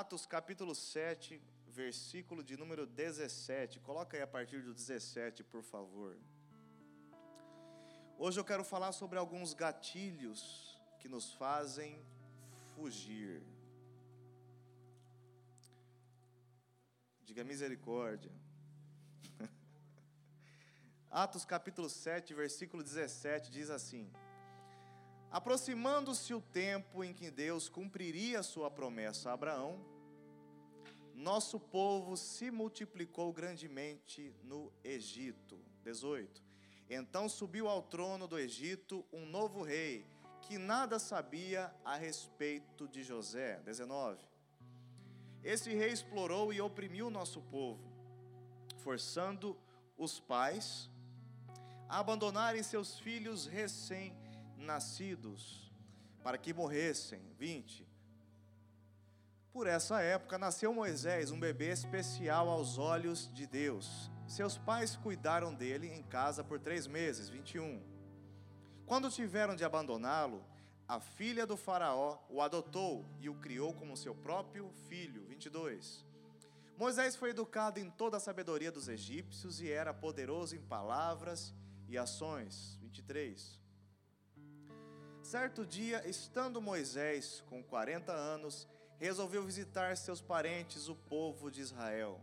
Atos capítulo 7, versículo de número 17. Coloca aí a partir do 17, por favor. Hoje eu quero falar sobre alguns gatilhos que nos fazem fugir. Diga misericórdia. Atos capítulo 7, versículo 17 diz assim: Aproximando-se o tempo em que Deus cumpriria sua promessa a Abraão, nosso povo se multiplicou grandemente no Egito. 18. Então subiu ao trono do Egito um novo rei, que nada sabia a respeito de José. 19. Esse rei explorou e oprimiu nosso povo, forçando os pais a abandonarem seus filhos recém-nascidos, para que morressem. 20. Por essa época nasceu Moisés, um bebê especial aos olhos de Deus. Seus pais cuidaram dele em casa por três meses. 21. Quando tiveram de abandoná-lo, a filha do Faraó o adotou e o criou como seu próprio filho. 22. Moisés foi educado em toda a sabedoria dos egípcios e era poderoso em palavras e ações. 23. Certo dia, estando Moisés com 40 anos, resolveu visitar seus parentes, o povo de Israel.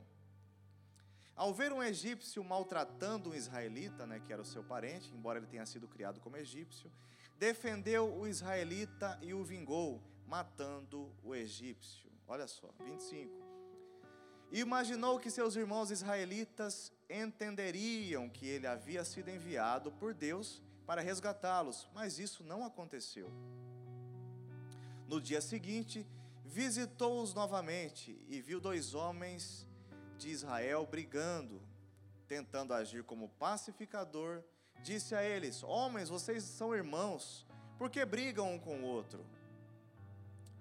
Ao ver um egípcio maltratando um israelita, né, que era o seu parente, embora ele tenha sido criado como egípcio, defendeu o israelita e o vingou, matando o egípcio. Olha só, 25. E imaginou que seus irmãos israelitas entenderiam que ele havia sido enviado por Deus para resgatá-los, mas isso não aconteceu. No dia seguinte, visitou-os novamente e viu dois homens de Israel brigando, tentando agir como pacificador. Disse a eles: Homens, vocês são irmãos, por que brigam um com o outro?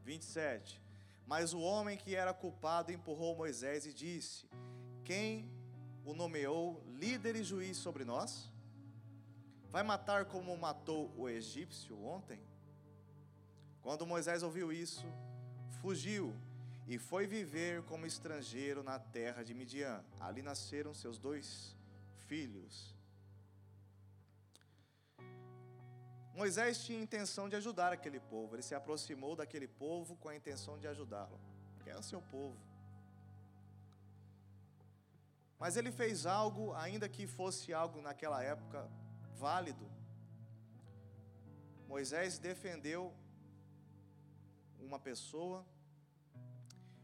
27. Mas o homem que era culpado empurrou Moisés e disse: Quem o nomeou líder e juiz sobre nós? Vai matar como matou o egípcio ontem? Quando Moisés ouviu isso, fugiu e foi viver como estrangeiro na terra de Midian. Ali nasceram seus dois filhos. Moisés tinha intenção de ajudar aquele povo, ele se aproximou daquele povo com a intenção de ajudá-lo, que o seu povo. Mas ele fez algo, ainda que fosse algo naquela época válido. Moisés defendeu uma pessoa,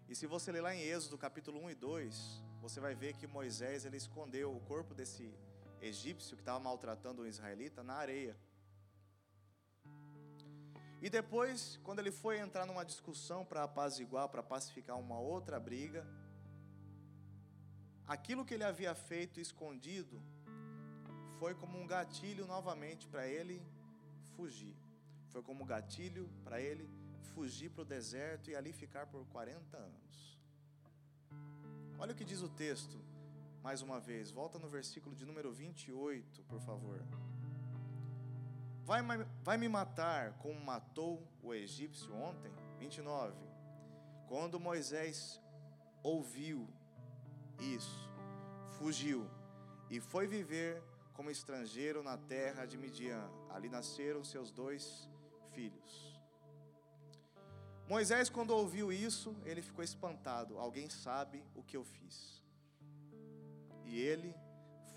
e se você ler lá em Êxodo capítulo 1 e 2, você vai ver que Moisés ele escondeu o corpo desse egípcio que estava maltratando um israelita na areia. E depois, quando ele foi entrar numa discussão para apaziguar, para pacificar uma outra briga, aquilo que ele havia feito escondido foi como um gatilho novamente para ele fugir. Foi como um gatilho para ele fugir para o deserto e ali ficar por 40 anos. Olha o que diz o texto, mais uma vez, volta no versículo de número 28, por favor. Vai, vai me matar como matou o egípcio ontem? 29. Quando Moisés ouviu isso, fugiu e foi viver como estrangeiro na terra de Midian. Ali nasceram seus dois filhos. Moisés, quando ouviu isso, ele ficou espantado. Alguém sabe o que eu fiz. E ele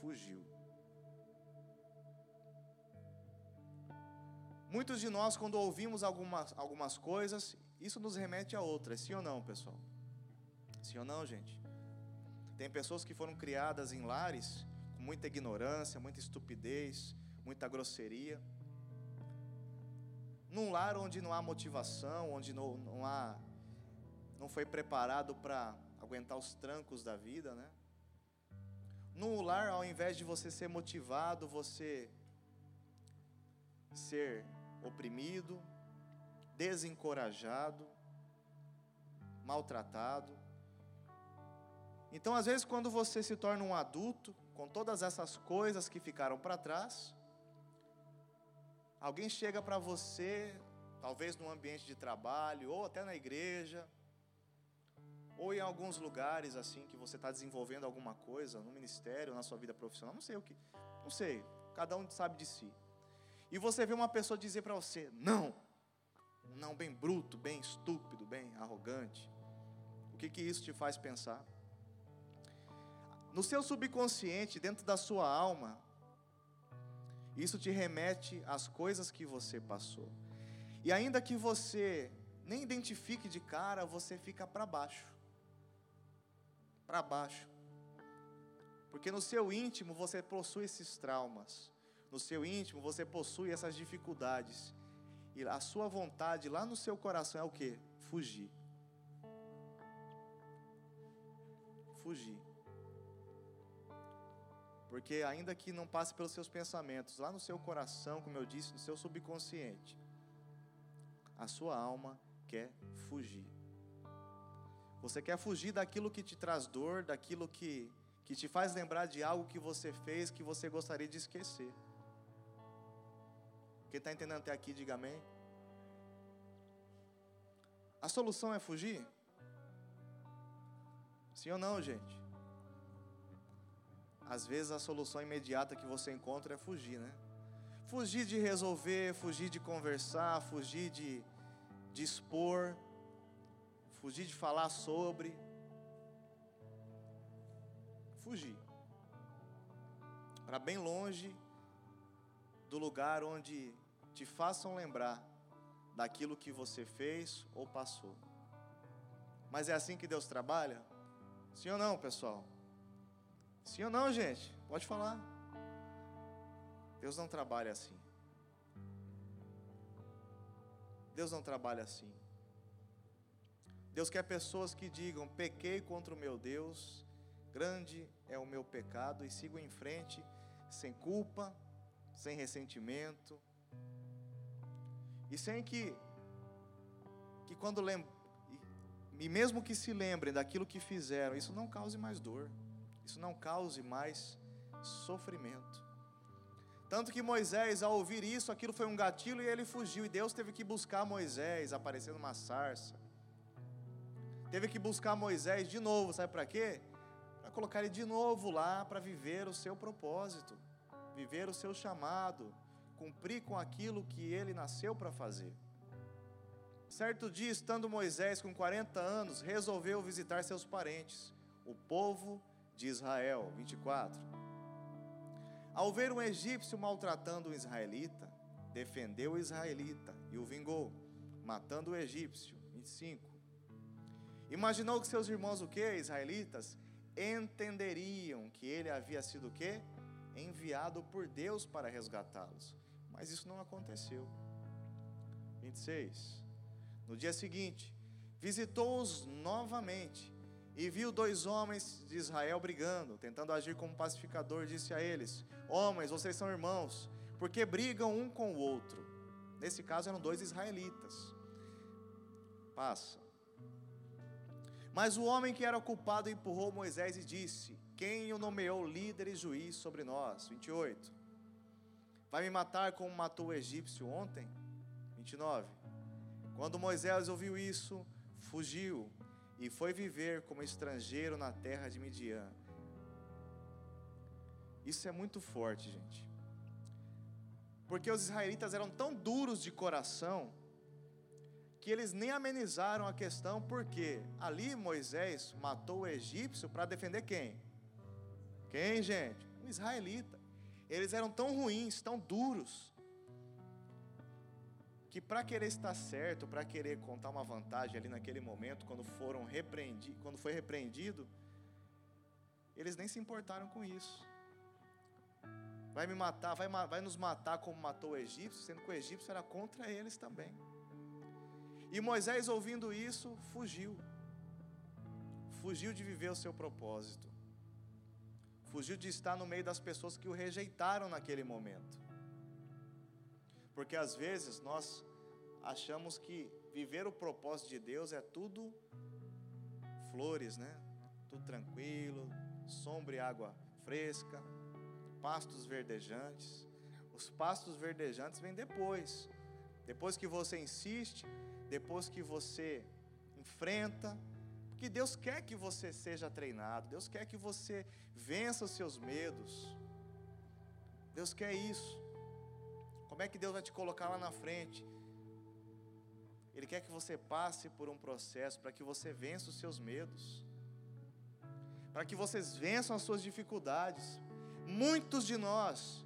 fugiu. Muitos de nós, quando ouvimos algumas, algumas coisas, isso nos remete a outras, sim ou não, pessoal? Sim ou não, gente? Tem pessoas que foram criadas em lares muita ignorância, muita estupidez, muita grosseria num lar onde não há motivação, onde não, não há, não foi preparado para aguentar os trancos da vida, né? Num lar, ao invés de você ser motivado, você ser oprimido, desencorajado, maltratado. Então, às vezes, quando você se torna um adulto, com todas essas coisas que ficaram para trás, Alguém chega para você, talvez num ambiente de trabalho ou até na igreja, ou em alguns lugares assim que você está desenvolvendo alguma coisa no ministério, na sua vida profissional, não sei o que, não sei, cada um sabe de si. E você vê uma pessoa dizer para você, não, não bem bruto, bem estúpido, bem arrogante. O que que isso te faz pensar? No seu subconsciente, dentro da sua alma, isso te remete às coisas que você passou. E ainda que você nem identifique de cara, você fica para baixo. Para baixo. Porque no seu íntimo você possui esses traumas. No seu íntimo você possui essas dificuldades. E a sua vontade lá no seu coração é o que? Fugir. Fugir. Porque ainda que não passe pelos seus pensamentos, lá no seu coração, como eu disse, no seu subconsciente, a sua alma quer fugir. Você quer fugir daquilo que te traz dor, daquilo que, que te faz lembrar de algo que você fez que você gostaria de esquecer. Quem está entendendo até aqui, diga amém. A solução é fugir? Sim ou não, gente? Às vezes a solução imediata que você encontra é fugir, né? Fugir de resolver, fugir de conversar, fugir de, de expor, fugir de falar sobre. Fugir. Para bem longe do lugar onde te façam lembrar daquilo que você fez ou passou. Mas é assim que Deus trabalha? Sim ou não, pessoal? Sim ou não, gente? Pode falar. Deus não trabalha assim. Deus não trabalha assim. Deus quer pessoas que digam: pequei contra o meu Deus, grande é o meu pecado, e sigo em frente, sem culpa, sem ressentimento, e sem que, que quando lem, e mesmo que se lembrem daquilo que fizeram, isso não cause mais dor isso não cause mais sofrimento. Tanto que Moisés, ao ouvir isso, aquilo foi um gatilho e ele fugiu. E Deus teve que buscar Moisés, aparecendo uma sarça. Teve que buscar Moisés de novo, sabe para quê? Para colocar ele de novo lá para viver o seu propósito, viver o seu chamado, cumprir com aquilo que ele nasceu para fazer. Certo dia, estando Moisés com 40 anos, resolveu visitar seus parentes, o povo de Israel. 24. Ao ver um egípcio maltratando um israelita, defendeu o israelita e o vingou, matando o egípcio. 25. Imaginou que seus irmãos o que, israelitas, entenderiam que ele havia sido o quê? Enviado por Deus para resgatá-los. Mas isso não aconteceu. 26. No dia seguinte, visitou-os novamente e viu dois homens de Israel brigando, tentando agir como pacificador, disse a eles: Homens, vocês são irmãos, porque brigam um com o outro. Nesse caso eram dois israelitas. Passa. Mas o homem que era culpado empurrou Moisés e disse: Quem o nomeou líder e juiz sobre nós? 28. Vai me matar como matou o egípcio ontem? 29. Quando Moisés ouviu isso, fugiu e foi viver como estrangeiro na terra de Midian. Isso é muito forte, gente. Porque os israelitas eram tão duros de coração que eles nem amenizaram a questão, porque ali Moisés matou o egípcio para defender quem? Quem, gente? Um israelita. Eles eram tão ruins, tão duros, que para querer estar certo, para querer contar uma vantagem ali naquele momento, quando foram repreendidos, quando foi repreendido, eles nem se importaram com isso. Vai me matar, vai, vai nos matar como matou o egípcio, sendo que o egípcio era contra eles também. E Moisés, ouvindo isso, fugiu. Fugiu de viver o seu propósito. Fugiu de estar no meio das pessoas que o rejeitaram naquele momento. Porque às vezes nós achamos que viver o propósito de Deus é tudo flores, né? Tudo tranquilo, sombra e água fresca, pastos verdejantes. Os pastos verdejantes vêm depois. Depois que você insiste, depois que você enfrenta, Porque Deus quer que você seja treinado, Deus quer que você vença os seus medos. Deus quer isso. Como é que Deus vai te colocar lá na frente? Ele quer que você passe por um processo para que você vença os seus medos, para que vocês vençam as suas dificuldades. Muitos de nós,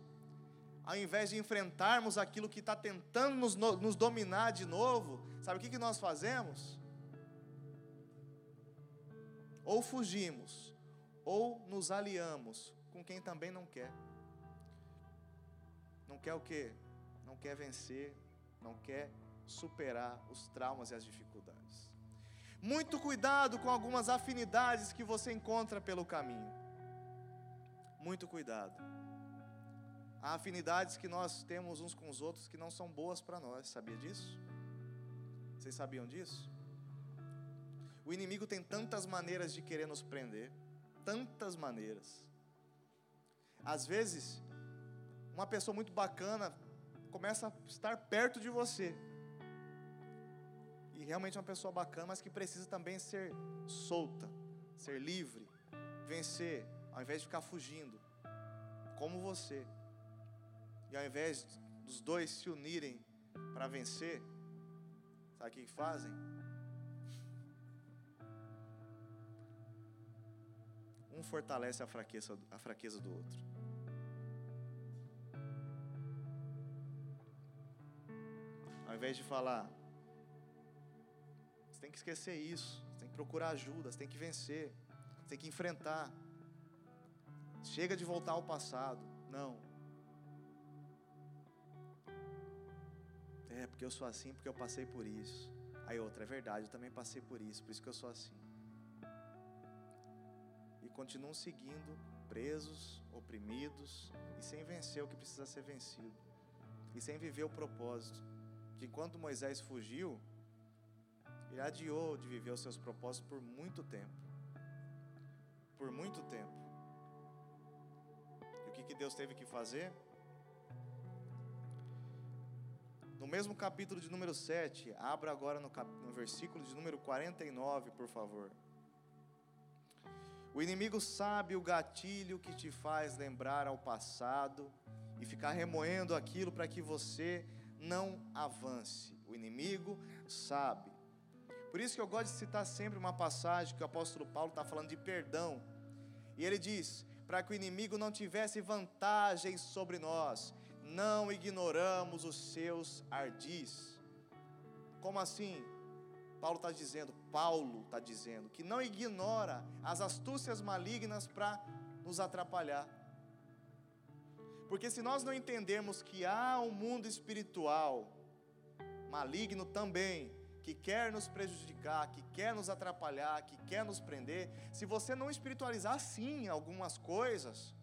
ao invés de enfrentarmos aquilo que está tentando nos, nos, dominar de novo, sabe o que, que nós fazemos? Ou fugimos, ou nos aliamos com quem também não quer. Não quer o quê? Não quer vencer, não quer superar os traumas e as dificuldades. Muito cuidado com algumas afinidades que você encontra pelo caminho. Muito cuidado. Há afinidades que nós temos uns com os outros que não são boas para nós, sabia disso? Vocês sabiam disso? O inimigo tem tantas maneiras de querer nos prender, tantas maneiras. Às vezes, uma pessoa muito bacana começa a estar perto de você. E realmente é uma pessoa bacana, mas que precisa também ser solta, ser livre, vencer, ao invés de ficar fugindo, como você. E ao invés dos dois se unirem para vencer, sabe o que fazem? Um fortalece a fraqueza, a fraqueza do outro. Ao invés de falar, você tem que esquecer isso, você tem que procurar ajuda, você tem que vencer, você tem que enfrentar. Chega de voltar ao passado. Não. É porque eu sou assim, porque eu passei por isso. Aí outra, é verdade, eu também passei por isso, por isso que eu sou assim continuam seguindo, presos, oprimidos e sem vencer o que precisa ser vencido, e sem viver o propósito. Que enquanto Moisés fugiu, ele adiou de viver os seus propósitos por muito tempo. Por muito tempo. E o que, que Deus teve que fazer? No mesmo capítulo de número 7, abra agora no, cap... no versículo de número 49, por favor. O inimigo sabe o gatilho que te faz lembrar ao passado e ficar remoendo aquilo para que você não avance. O inimigo sabe. Por isso que eu gosto de citar sempre uma passagem que o apóstolo Paulo está falando de perdão. E ele diz: para que o inimigo não tivesse vantagem sobre nós, não ignoramos os seus ardis. Como assim? Paulo está dizendo, Paulo está dizendo, que não ignora as astúcias malignas para nos atrapalhar. Porque se nós não entendermos que há um mundo espiritual maligno também, que quer nos prejudicar, que quer nos atrapalhar, que quer nos prender, se você não espiritualizar sim algumas coisas,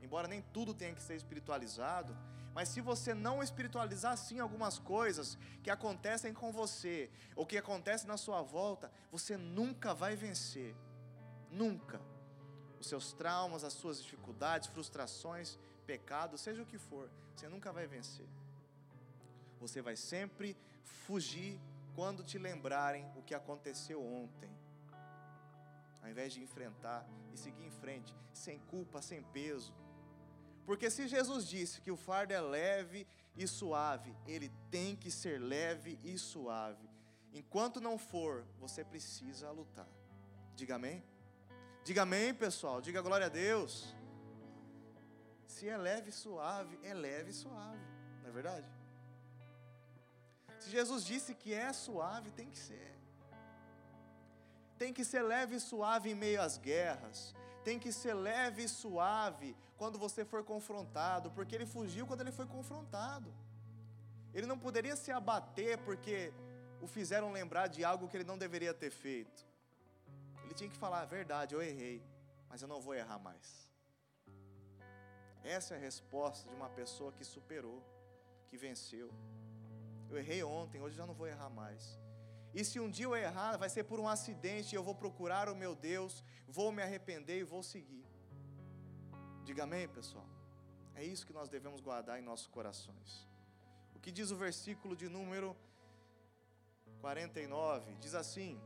embora nem tudo tenha que ser espiritualizado, mas se você não espiritualizar sim algumas coisas que acontecem com você, ou que acontecem na sua volta, você nunca vai vencer. Nunca. Os seus traumas, as suas dificuldades, frustrações, pecados, seja o que for, você nunca vai vencer. Você vai sempre fugir quando te lembrarem o que aconteceu ontem. Ao invés de enfrentar e seguir em frente, sem culpa, sem peso, porque se Jesus disse que o fardo é leve e suave, ele tem que ser leve e suave. Enquanto não for, você precisa lutar. Diga amém. Diga amém, pessoal. Diga glória a Deus. Se é leve e suave, é leve e suave. Não é verdade? Se Jesus disse que é suave, tem que ser. Tem que ser leve e suave em meio às guerras tem que ser leve e suave quando você for confrontado, porque ele fugiu quando ele foi confrontado. Ele não poderia se abater porque o fizeram lembrar de algo que ele não deveria ter feito. Ele tinha que falar a verdade, eu errei, mas eu não vou errar mais. Essa é a resposta de uma pessoa que superou, que venceu. Eu errei ontem, hoje já não vou errar mais. E se um dia eu errar, vai ser por um acidente, e eu vou procurar o meu Deus, vou me arrepender e vou seguir. Diga amém, pessoal. É isso que nós devemos guardar em nossos corações. O que diz o versículo de número 49? Diz assim: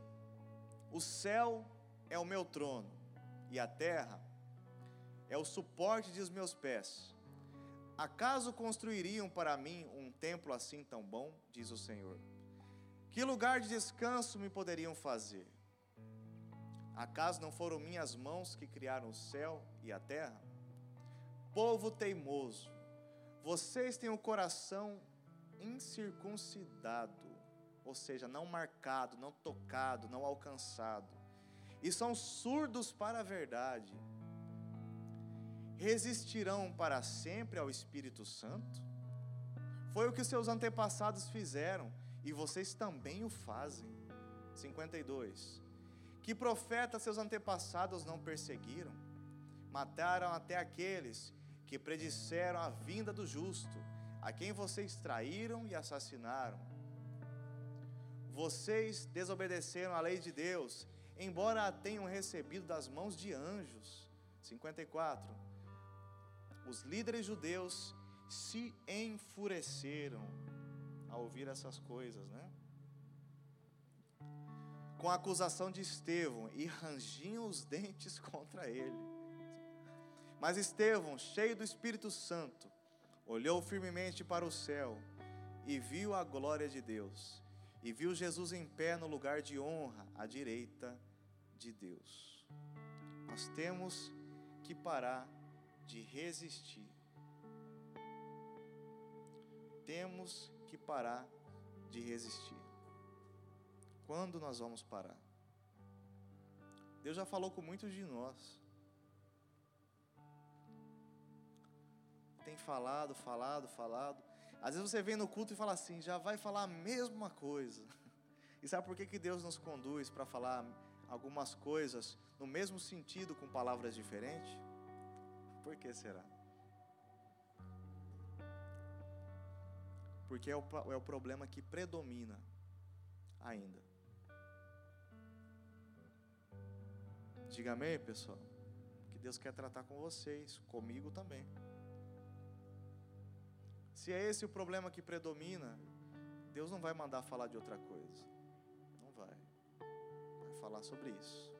O céu é o meu trono, e a terra é o suporte de os meus pés. Acaso construiriam para mim um templo assim tão bom? Diz o Senhor. Que lugar de descanso me poderiam fazer? Acaso não foram minhas mãos que criaram o céu e a terra? Povo teimoso, vocês têm o coração incircuncidado, ou seja, não marcado, não tocado, não alcançado, e são surdos para a verdade resistirão para sempre ao Espírito Santo? Foi o que seus antepassados fizeram e vocês também o fazem. 52. Que profeta seus antepassados não perseguiram? Mataram até aqueles que predisseram a vinda do justo, a quem vocês traíram e assassinaram. Vocês desobedeceram à lei de Deus, embora a tenham recebido das mãos de anjos. 54 os líderes judeus se enfureceram ao ouvir essas coisas, né? Com a acusação de Estevão e rangiam os dentes contra ele. Mas Estevão, cheio do Espírito Santo, olhou firmemente para o céu e viu a glória de Deus, e viu Jesus em pé no lugar de honra, à direita de Deus. Nós temos que parar de resistir. Temos que parar de resistir. Quando nós vamos parar? Deus já falou com muitos de nós. Tem falado, falado, falado. Às vezes você vem no culto e fala assim, já vai falar a mesma coisa. E sabe por que, que Deus nos conduz para falar algumas coisas no mesmo sentido com palavras diferentes? Por que será? Porque é o, é o problema que predomina ainda. Diga amém, pessoal. Que Deus quer tratar com vocês, comigo também. Se é esse o problema que predomina, Deus não vai mandar falar de outra coisa. Não vai. Vai falar sobre isso.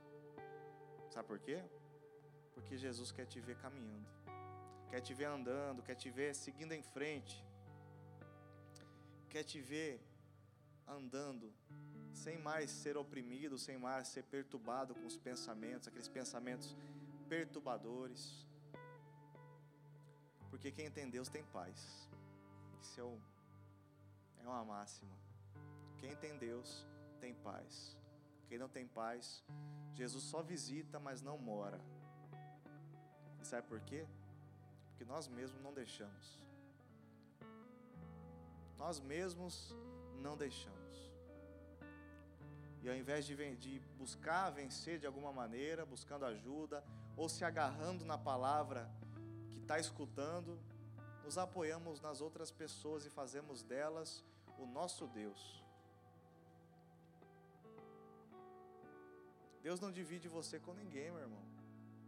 Sabe por quê? Porque Jesus quer te ver caminhando, quer te ver andando, quer te ver seguindo em frente, quer te ver andando sem mais ser oprimido, sem mais ser perturbado com os pensamentos, aqueles pensamentos perturbadores. Porque quem tem Deus tem paz. Isso é, o, é uma máxima. Quem tem Deus tem paz. Quem não tem paz, Jesus só visita, mas não mora. Sabe por quê? Porque nós mesmos não deixamos. Nós mesmos não deixamos. E ao invés de, de buscar vencer de alguma maneira, buscando ajuda, ou se agarrando na palavra que está escutando, nos apoiamos nas outras pessoas e fazemos delas o nosso Deus. Deus não divide você com ninguém, meu irmão.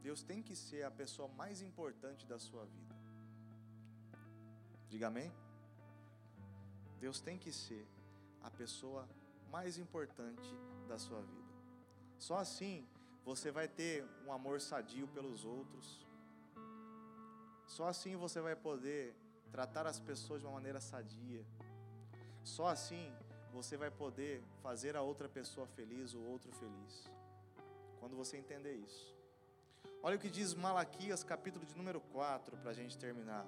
Deus tem que ser a pessoa mais importante da sua vida. Diga amém? Deus tem que ser a pessoa mais importante da sua vida. Só assim você vai ter um amor sadio pelos outros. Só assim você vai poder tratar as pessoas de uma maneira sadia. Só assim você vai poder fazer a outra pessoa feliz, o outro feliz. Quando você entender isso. Olha o que diz Malaquias, capítulo de número 4, para a gente terminar.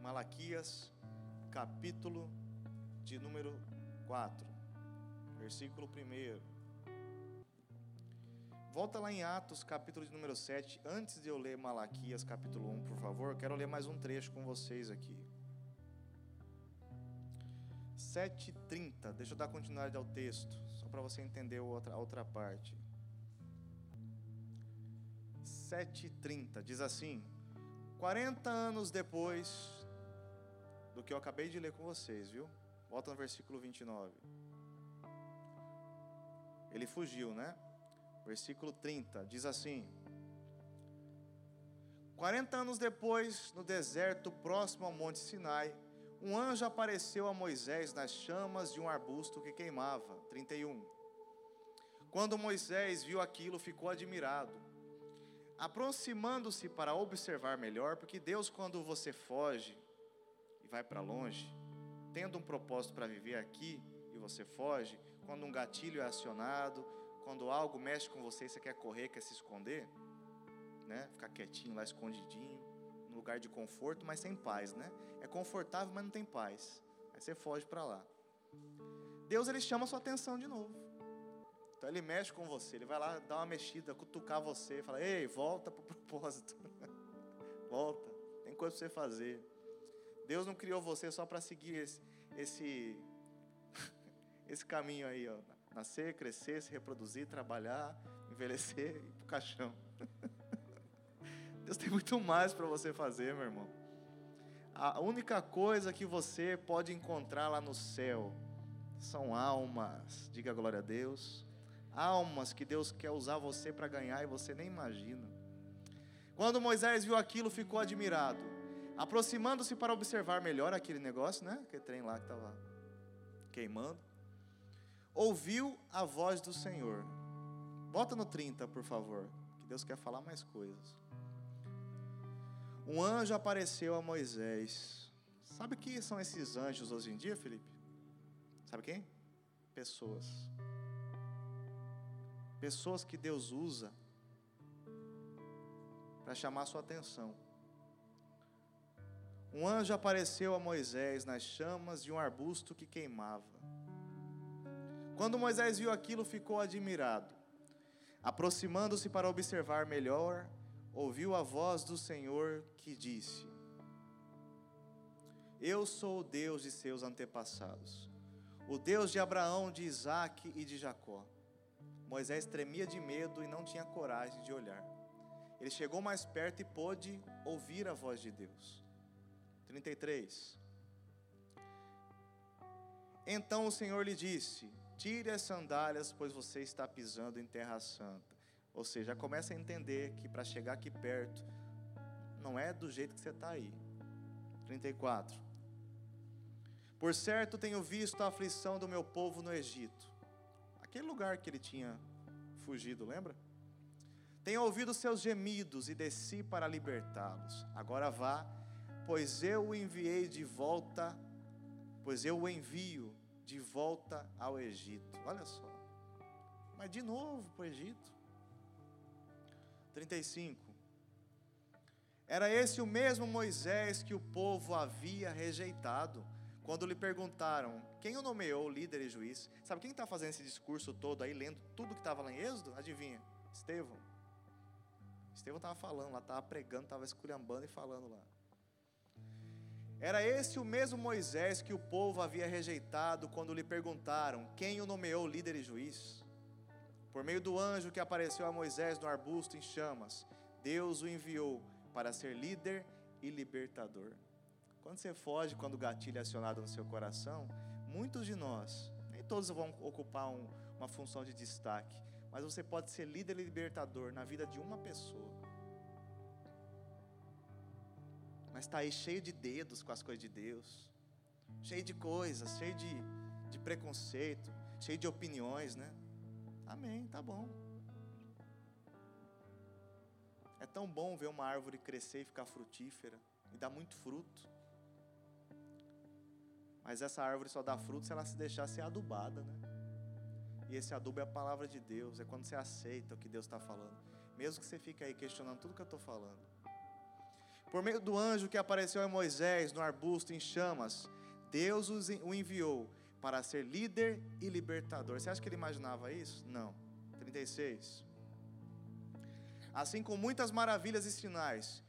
Malaquias, capítulo de número 4, versículo 1. Volta lá em Atos, capítulo de número 7. Antes de eu ler Malaquias, capítulo 1, por favor, quero ler mais um trecho com vocês aqui. 7,30. Deixa eu dar continuidade ao texto, só para você entender a outra, a outra parte. 7,30 diz assim: 40 anos depois do que eu acabei de ler com vocês, viu? Volta no versículo 29. Ele fugiu, né? Versículo 30 diz assim: 40 anos depois, no deserto próximo ao Monte Sinai, um anjo apareceu a Moisés nas chamas de um arbusto que queimava. 31. Quando Moisés viu aquilo, ficou admirado. Aproximando-se para observar melhor, porque Deus, quando você foge e vai para longe, tendo um propósito para viver aqui e você foge, quando um gatilho é acionado, quando algo mexe com você e você quer correr, quer se esconder, né? Ficar quietinho lá, escondidinho, no lugar de conforto, mas sem paz, né? É confortável, mas não tem paz. Aí você foge para lá. Deus ele chama a sua atenção de novo. Então ele mexe com você, ele vai lá dar uma mexida, cutucar você, fala: "Ei, volta para o propósito. volta. Tem coisa para você fazer. Deus não criou você só para seguir esse esse esse caminho aí, ó. Nascer, crescer, se reproduzir, trabalhar, envelhecer e ir pro caixão. Deus tem muito mais para você fazer, meu irmão. A única coisa que você pode encontrar lá no céu são almas. Diga glória a Deus. Almas que Deus quer usar você para ganhar e você nem imagina. Quando Moisés viu aquilo, ficou admirado. Aproximando-se para observar melhor aquele negócio, né? Aquele trem lá que estava queimando. Ouviu a voz do Senhor. Bota no 30, por favor. Que Deus quer falar mais coisas. Um anjo apareceu a Moisés. Sabe o que são esses anjos hoje em dia, Felipe? Sabe quem? Pessoas. Pessoas que Deus usa para chamar sua atenção. Um anjo apareceu a Moisés nas chamas de um arbusto que queimava. Quando Moisés viu aquilo, ficou admirado. Aproximando-se para observar melhor, ouviu a voz do Senhor que disse: Eu sou o Deus de seus antepassados, o Deus de Abraão, de Isaque e de Jacó. Moisés tremia de medo e não tinha coragem de olhar. Ele chegou mais perto e pôde ouvir a voz de Deus. 33. Então o Senhor lhe disse: Tire as sandálias, pois você está pisando em terra santa. Ou seja, começa a entender que para chegar aqui perto, não é do jeito que você está aí. 34. Por certo, tenho visto a aflição do meu povo no Egito. Aquele lugar que ele tinha fugido, lembra? Tenho ouvido seus gemidos e desci para libertá-los. Agora vá, pois eu o enviei de volta, pois eu o envio de volta ao Egito. Olha só. Mas de novo para o Egito. 35. Era esse o mesmo Moisés que o povo havia rejeitado. Quando lhe perguntaram quem o nomeou líder e juiz, sabe quem está fazendo esse discurso todo aí, lendo tudo que estava lá em Êxodo? Adivinha? Estevão. Estevão estava falando lá, estava pregando, estava esculhambando e falando lá. Era esse o mesmo Moisés que o povo havia rejeitado quando lhe perguntaram quem o nomeou líder e juiz. Por meio do anjo que apareceu a Moisés no arbusto em chamas, Deus o enviou para ser líder e libertador. Quando você foge, quando o gatilho é acionado no seu coração, muitos de nós, nem todos vão ocupar um, uma função de destaque, mas você pode ser líder e libertador na vida de uma pessoa. Mas está aí cheio de dedos com as coisas de Deus, cheio de coisas, cheio de, de preconceito, cheio de opiniões, né? Amém, tá bom. É tão bom ver uma árvore crescer e ficar frutífera e dar muito fruto. Mas essa árvore só dá fruto se ela se deixar ser adubada, né? E esse adubo é a palavra de Deus, é quando você aceita o que Deus está falando. Mesmo que você fique aí questionando tudo que eu estou falando. Por meio do anjo que apareceu a Moisés no arbusto em chamas, Deus o enviou para ser líder e libertador. Você acha que ele imaginava isso? Não. 36. Assim com muitas maravilhas e sinais,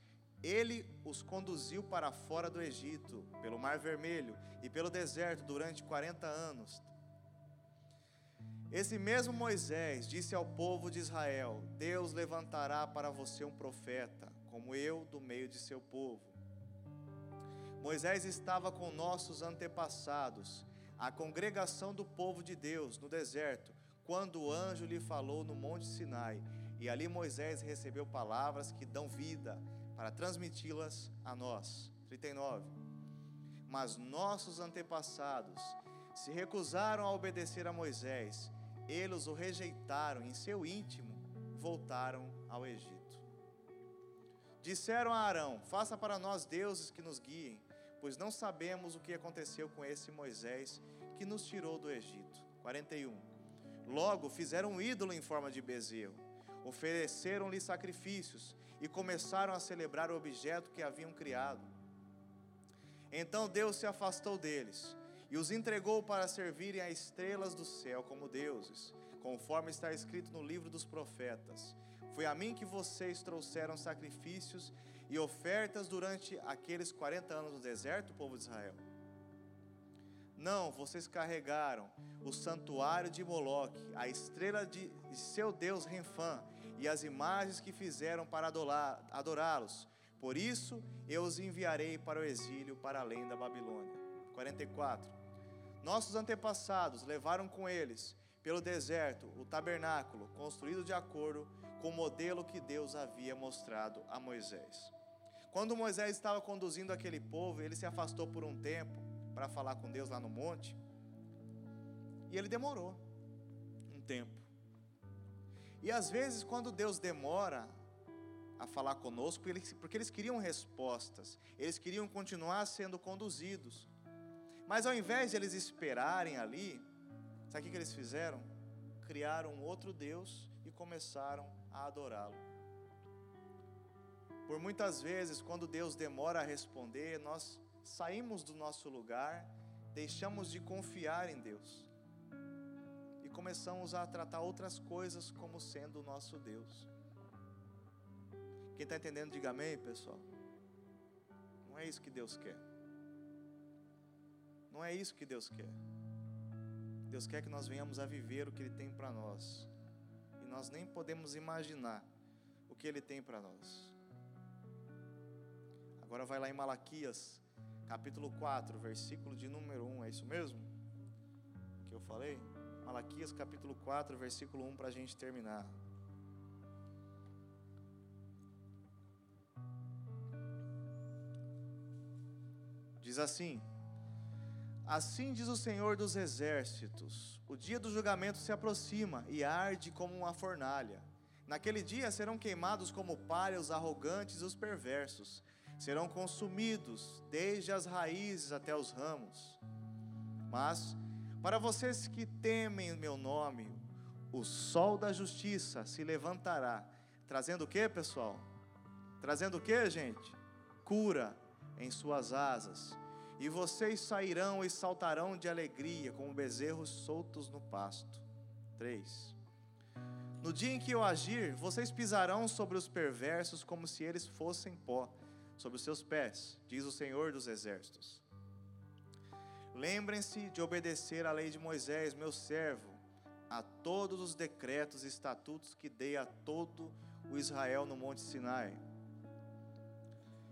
ele os conduziu para fora do Egito, pelo Mar Vermelho e pelo deserto durante 40 anos. Esse mesmo Moisés disse ao povo de Israel: Deus levantará para você um profeta, como eu, do meio de seu povo. Moisés estava com nossos antepassados a congregação do povo de Deus no deserto, quando o anjo lhe falou no Monte Sinai. E ali Moisés recebeu palavras que dão vida para transmiti-las a nós. 39. Mas nossos antepassados se recusaram a obedecer a Moisés eles o rejeitaram em seu íntimo, voltaram ao Egito. Disseram a Arão: Faça para nós deuses que nos guiem, pois não sabemos o que aconteceu com esse Moisés que nos tirou do Egito. 41. Logo fizeram um ídolo em forma de bezerro, ofereceram-lhe sacrifícios e começaram a celebrar o objeto que haviam criado. Então Deus se afastou deles e os entregou para servirem a estrelas do céu como deuses, conforme está escrito no livro dos profetas. Foi a mim que vocês trouxeram sacrifícios e ofertas durante aqueles 40 anos no deserto, povo de Israel. Não, vocês carregaram o santuário de Moloque, a estrela de seu deus Renfã e as imagens que fizeram para adorá-los. Por isso eu os enviarei para o exílio para além da Babilônia. 44. Nossos antepassados levaram com eles pelo deserto o tabernáculo construído de acordo com o modelo que Deus havia mostrado a Moisés. Quando Moisés estava conduzindo aquele povo, ele se afastou por um tempo para falar com Deus lá no monte. E ele demorou um tempo. E às vezes, quando Deus demora a falar conosco, porque eles queriam respostas, eles queriam continuar sendo conduzidos. Mas ao invés de eles esperarem ali, sabe o que eles fizeram? Criaram um outro Deus e começaram a adorá-lo. Por muitas vezes, quando Deus demora a responder, nós saímos do nosso lugar, deixamos de confiar em Deus começamos a tratar outras coisas como sendo o nosso Deus. Quem está entendendo, diga amém, pessoal. Não é isso que Deus quer. Não é isso que Deus quer. Deus quer que nós venhamos a viver o que Ele tem para nós. E nós nem podemos imaginar o que Ele tem para nós. Agora vai lá em Malaquias, capítulo 4, versículo de número 1. É isso mesmo? Que eu falei? Malaquias, capítulo 4, versículo 1, para a gente terminar. Diz assim: Assim diz o Senhor dos exércitos: o dia do julgamento se aproxima e arde como uma fornalha. Naquele dia serão queimados como palha os arrogantes e os perversos, serão consumidos desde as raízes até os ramos. Mas, para vocês que temem meu nome, o sol da justiça se levantará, trazendo o que, pessoal? Trazendo o que, gente? Cura em suas asas e vocês sairão e saltarão de alegria, como bezerros soltos no pasto. 3. No dia em que eu agir, vocês pisarão sobre os perversos como se eles fossem pó, sobre os seus pés, diz o Senhor dos Exércitos. Lembrem-se de obedecer à lei de Moisés, meu servo, a todos os decretos e estatutos que dei a todo o Israel no Monte Sinai.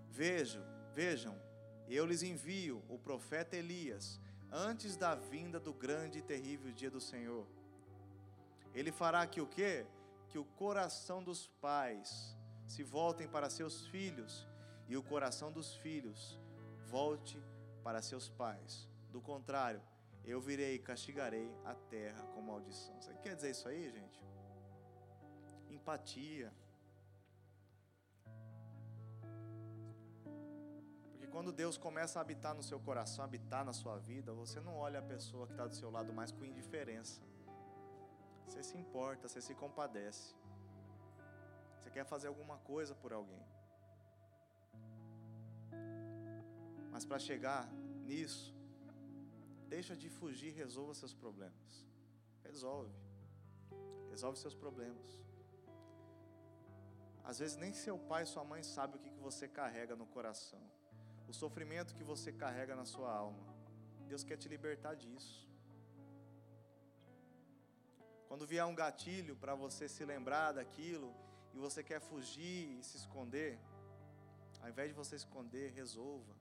Vejam, vejam, eu lhes envio o profeta Elias antes da vinda do grande e terrível dia do Senhor. Ele fará que o quê? Que o coração dos pais se voltem para seus filhos e o coração dos filhos volte para seus pais. Do contrário, eu virei e castigarei a terra com maldição. Você quer dizer isso aí, gente? Empatia quando Deus começa a habitar no seu coração, habitar na sua vida, você não olha a pessoa que está do seu lado mais com indiferença. Você se importa, você se compadece. Você quer fazer alguma coisa por alguém. Mas para chegar nisso, deixa de fugir, resolva seus problemas. Resolve. Resolve seus problemas. Às vezes nem seu pai e sua mãe sabem o que você carrega no coração o sofrimento que você carrega na sua alma. Deus quer te libertar disso. Quando vier um gatilho para você se lembrar daquilo e você quer fugir e se esconder, ao invés de você esconder, resolva.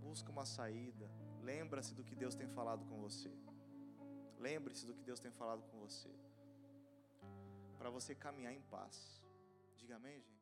Busca uma saída. Lembra-se do que Deus tem falado com você. Lembre-se do que Deus tem falado com você. Para você caminhar em paz. Diga amém, gente.